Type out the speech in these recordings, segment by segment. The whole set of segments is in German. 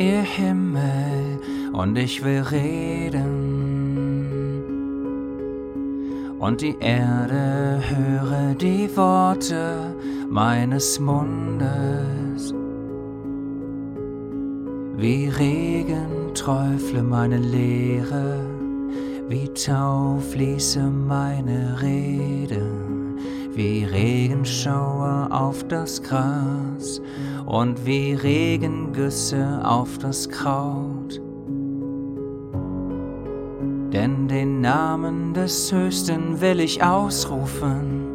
ihr Himmel, und ich will reden. Und die Erde höre die Worte meines Mundes. Wie Regen träufle meine Lehre, wie Tau fließe meine Rede, wie Regenschauer auf das Gras und wie Regengüsse auf das Kraut. Denn den Namen des Höchsten will ich ausrufen.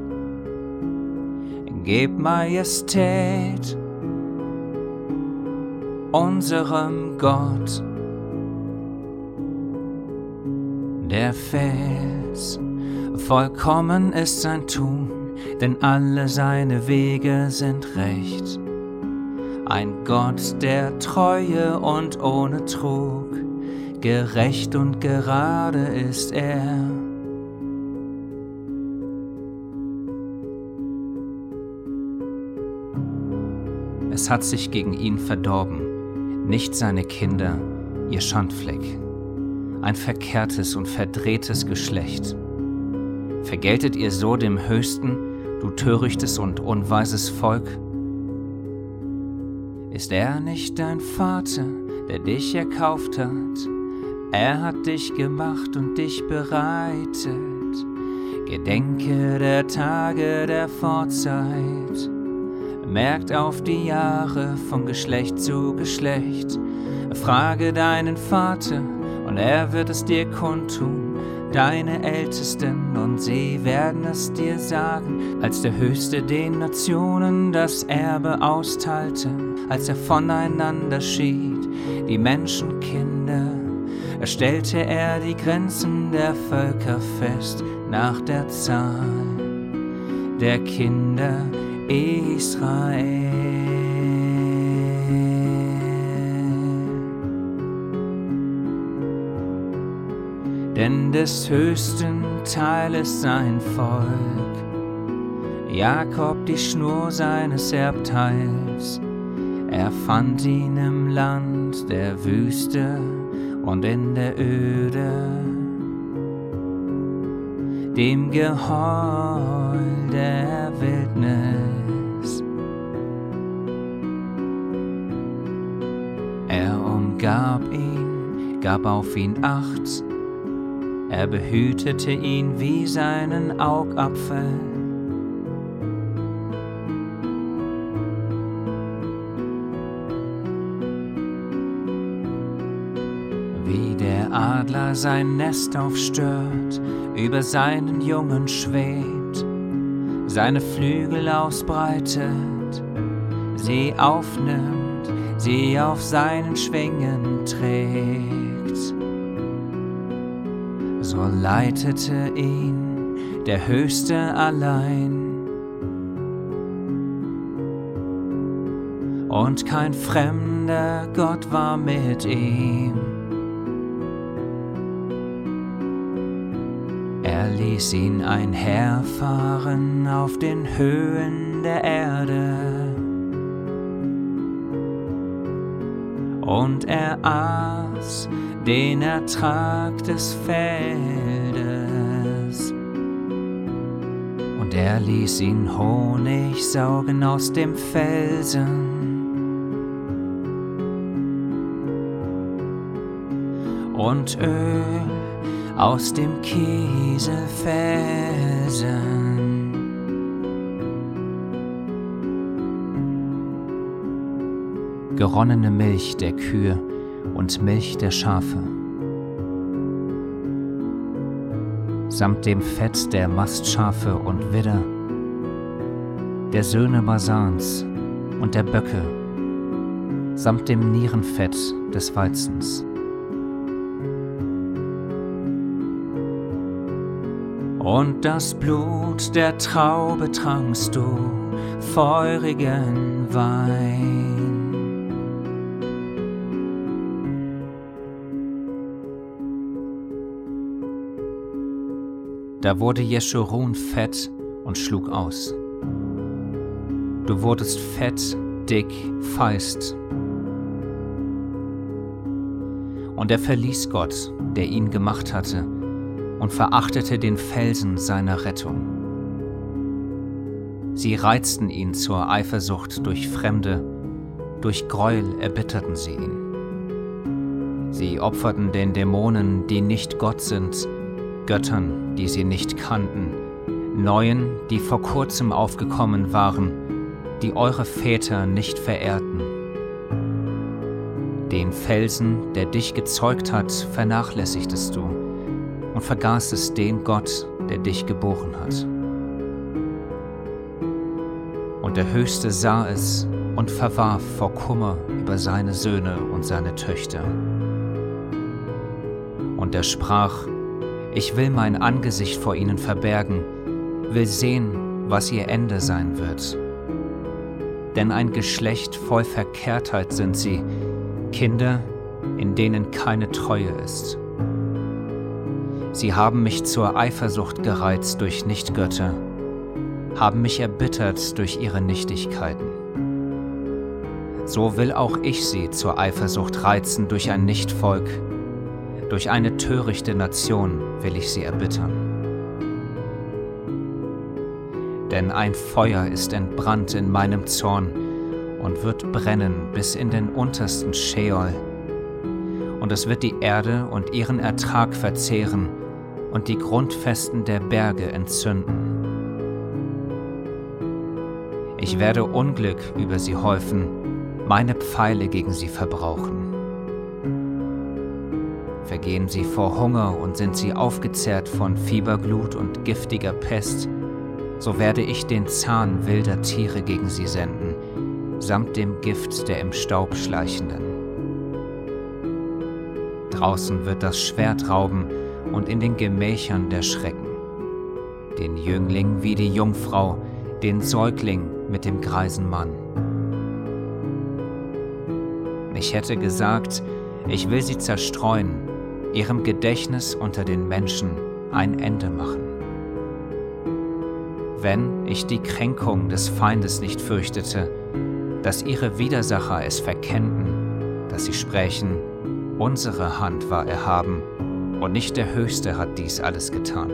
Geb Majestät unserem Gott. Der Fels, vollkommen ist sein Tun, denn alle seine Wege sind recht. Ein Gott der Treue und ohne Trug, gerecht und gerade ist er. Es hat sich gegen ihn verdorben, nicht seine Kinder, ihr Schandfleck, ein verkehrtes und verdrehtes Geschlecht. Vergeltet ihr so dem Höchsten, du törichtes und unweises Volk? Ist er nicht dein Vater, der dich erkauft hat? Er hat dich gemacht und dich bereitet. Gedenke der Tage der Vorzeit. Merkt auf die Jahre von Geschlecht zu Geschlecht. Frage deinen Vater und er wird es dir kundtun. Deine Ältesten und sie werden es dir sagen, als der Höchste den Nationen das Erbe austeilte, als er voneinander schied, die Menschenkinder erstellte er die Grenzen der Völker fest nach der Zahl der Kinder Israel. Denn des höchsten Teil ist sein Volk, Jakob die Schnur seines Erbteils. Er fand ihn im Land der Wüste und in der Öde, dem Geheul der Wildnis. Er umgab ihn, gab auf ihn Acht, er behütete ihn wie seinen Augapfel. Adler sein Nest aufstört, über seinen Jungen schwebt, seine Flügel ausbreitet, sie aufnimmt, sie auf seinen Schwingen trägt. So leitete ihn der Höchste allein. Und kein fremder Gott war mit ihm. ließ ihn einherfahren auf den Höhen der Erde. Und er aß den Ertrag des Feldes. Und er ließ ihn Honig saugen aus dem Felsen. Und Öl aus dem Kieselfelsen. Geronnene Milch der Kühe und Milch der Schafe. Samt dem Fett der Mastschafe und Widder, der Söhne Basans und der Böcke, samt dem Nierenfett des Weizens. Und das Blut der Traube trankst du, feurigen Wein. Da wurde Jeschurun fett und schlug aus. Du wurdest fett, dick, feist. Und er verließ Gott, der ihn gemacht hatte, und verachtete den Felsen seiner Rettung. Sie reizten ihn zur Eifersucht durch Fremde, durch Gräuel erbitterten sie ihn. Sie opferten den Dämonen, die nicht Gott sind, Göttern, die sie nicht kannten, Neuen, die vor kurzem aufgekommen waren, die eure Väter nicht verehrten. Den Felsen, der dich gezeugt hat, vernachlässigtest du und vergaßest den Gott, der dich geboren hat. Und der Höchste sah es und verwarf vor Kummer über seine Söhne und seine Töchter. Und er sprach, ich will mein Angesicht vor ihnen verbergen, will sehen, was ihr Ende sein wird. Denn ein Geschlecht voll Verkehrtheit sind sie, Kinder, in denen keine Treue ist. Sie haben mich zur Eifersucht gereizt durch Nichtgötter, haben mich erbittert durch ihre Nichtigkeiten. So will auch ich sie zur Eifersucht reizen durch ein Nichtvolk, durch eine törichte Nation will ich sie erbittern. Denn ein Feuer ist entbrannt in meinem Zorn und wird brennen bis in den untersten Scheol. Und es wird die Erde und ihren Ertrag verzehren und die Grundfesten der Berge entzünden. Ich werde Unglück über sie häufen, meine Pfeile gegen sie verbrauchen. Vergehen sie vor Hunger und sind sie aufgezehrt von Fieberglut und giftiger Pest, so werde ich den Zahn wilder Tiere gegen sie senden, samt dem Gift der im Staub schleichenden. Draußen wird das Schwert rauben und in den Gemächern der Schrecken. Den Jüngling wie die Jungfrau, den Säugling mit dem greisen Mann. Ich hätte gesagt, ich will sie zerstreuen, ihrem Gedächtnis unter den Menschen ein Ende machen. Wenn ich die Kränkung des Feindes nicht fürchtete, dass ihre Widersacher es verkennten, dass sie sprächen, unsere Hand war erhaben und nicht der Höchste hat dies alles getan.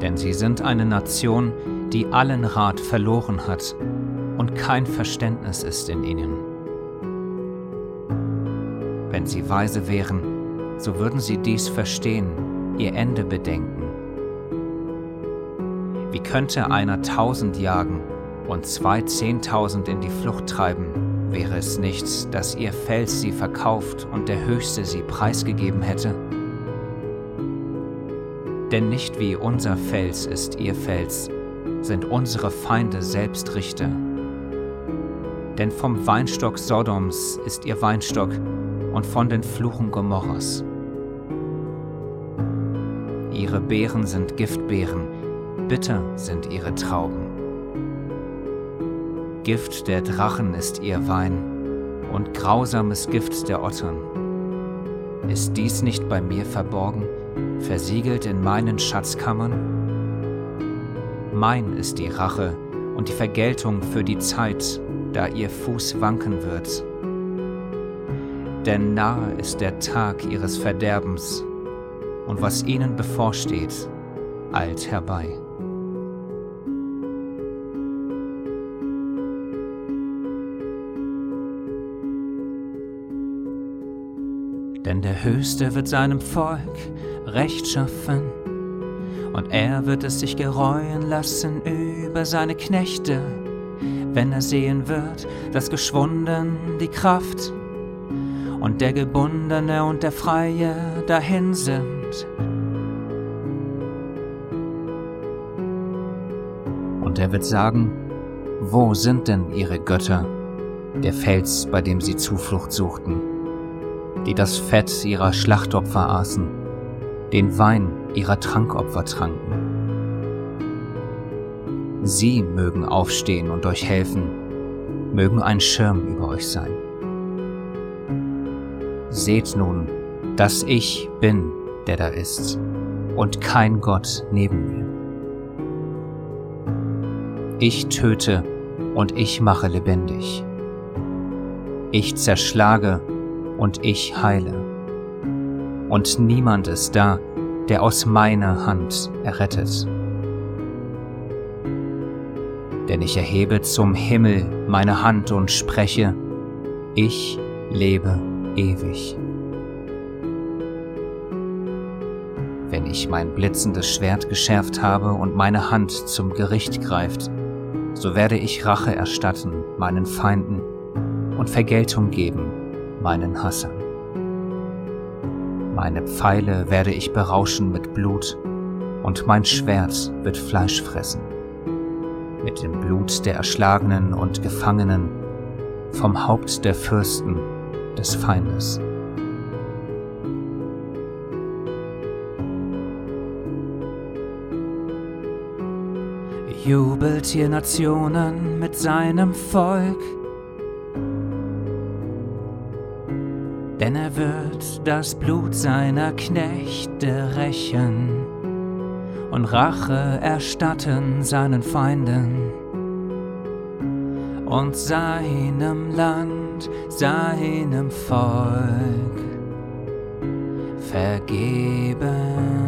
Denn sie sind eine Nation, die allen Rat verloren hat und kein Verständnis ist in ihnen. Wenn sie weise wären, so würden sie dies verstehen, ihr Ende bedenken. Wie könnte einer tausend jagen und zwei zehntausend in die Flucht treiben, Wäre es nicht, dass ihr Fels sie verkauft und der Höchste sie preisgegeben hätte? Denn nicht wie unser Fels ist ihr Fels, sind unsere Feinde selbst Richter. Denn vom Weinstock Sodoms ist ihr Weinstock und von den Fluchen Gomorras. Ihre Beeren sind Giftbeeren, bitter sind ihre Trauben. Gift der Drachen ist ihr Wein und grausames Gift der Ottern. Ist dies nicht bei mir verborgen, versiegelt in meinen Schatzkammern? Mein ist die Rache und die Vergeltung für die Zeit, da ihr Fuß wanken wird. Denn nahe ist der Tag ihres Verderbens, und was ihnen bevorsteht, eilt herbei. Denn der Höchste wird seinem Volk Recht schaffen, und er wird es sich gereuen lassen über seine Knechte, wenn er sehen wird, dass geschwunden die Kraft und der Gebundene und der Freie dahin sind. Und er wird sagen, wo sind denn ihre Götter, der Fels, bei dem sie Zuflucht suchten? die das Fett ihrer Schlachtopfer aßen, den Wein ihrer Trankopfer tranken. Sie mögen aufstehen und euch helfen, mögen ein Schirm über euch sein. Seht nun, dass ich bin, der da ist, und kein Gott neben mir. Ich töte und ich mache lebendig. Ich zerschlage und ich heile. Und niemand ist da, der aus meiner Hand errettet. Denn ich erhebe zum Himmel meine Hand und spreche, ich lebe ewig. Wenn ich mein blitzendes Schwert geschärft habe und meine Hand zum Gericht greift, so werde ich Rache erstatten meinen Feinden und Vergeltung geben meinen Hassern. Meine Pfeile werde ich berauschen mit Blut, und mein Schwert wird Fleisch fressen. Mit dem Blut der Erschlagenen und Gefangenen, vom Haupt der Fürsten des Feindes. Jubelt ihr Nationen mit seinem Volk, denn er wird das Blut seiner Knechte rächen und Rache erstatten seinen Feinden und seinem Land, seinem Volk vergeben.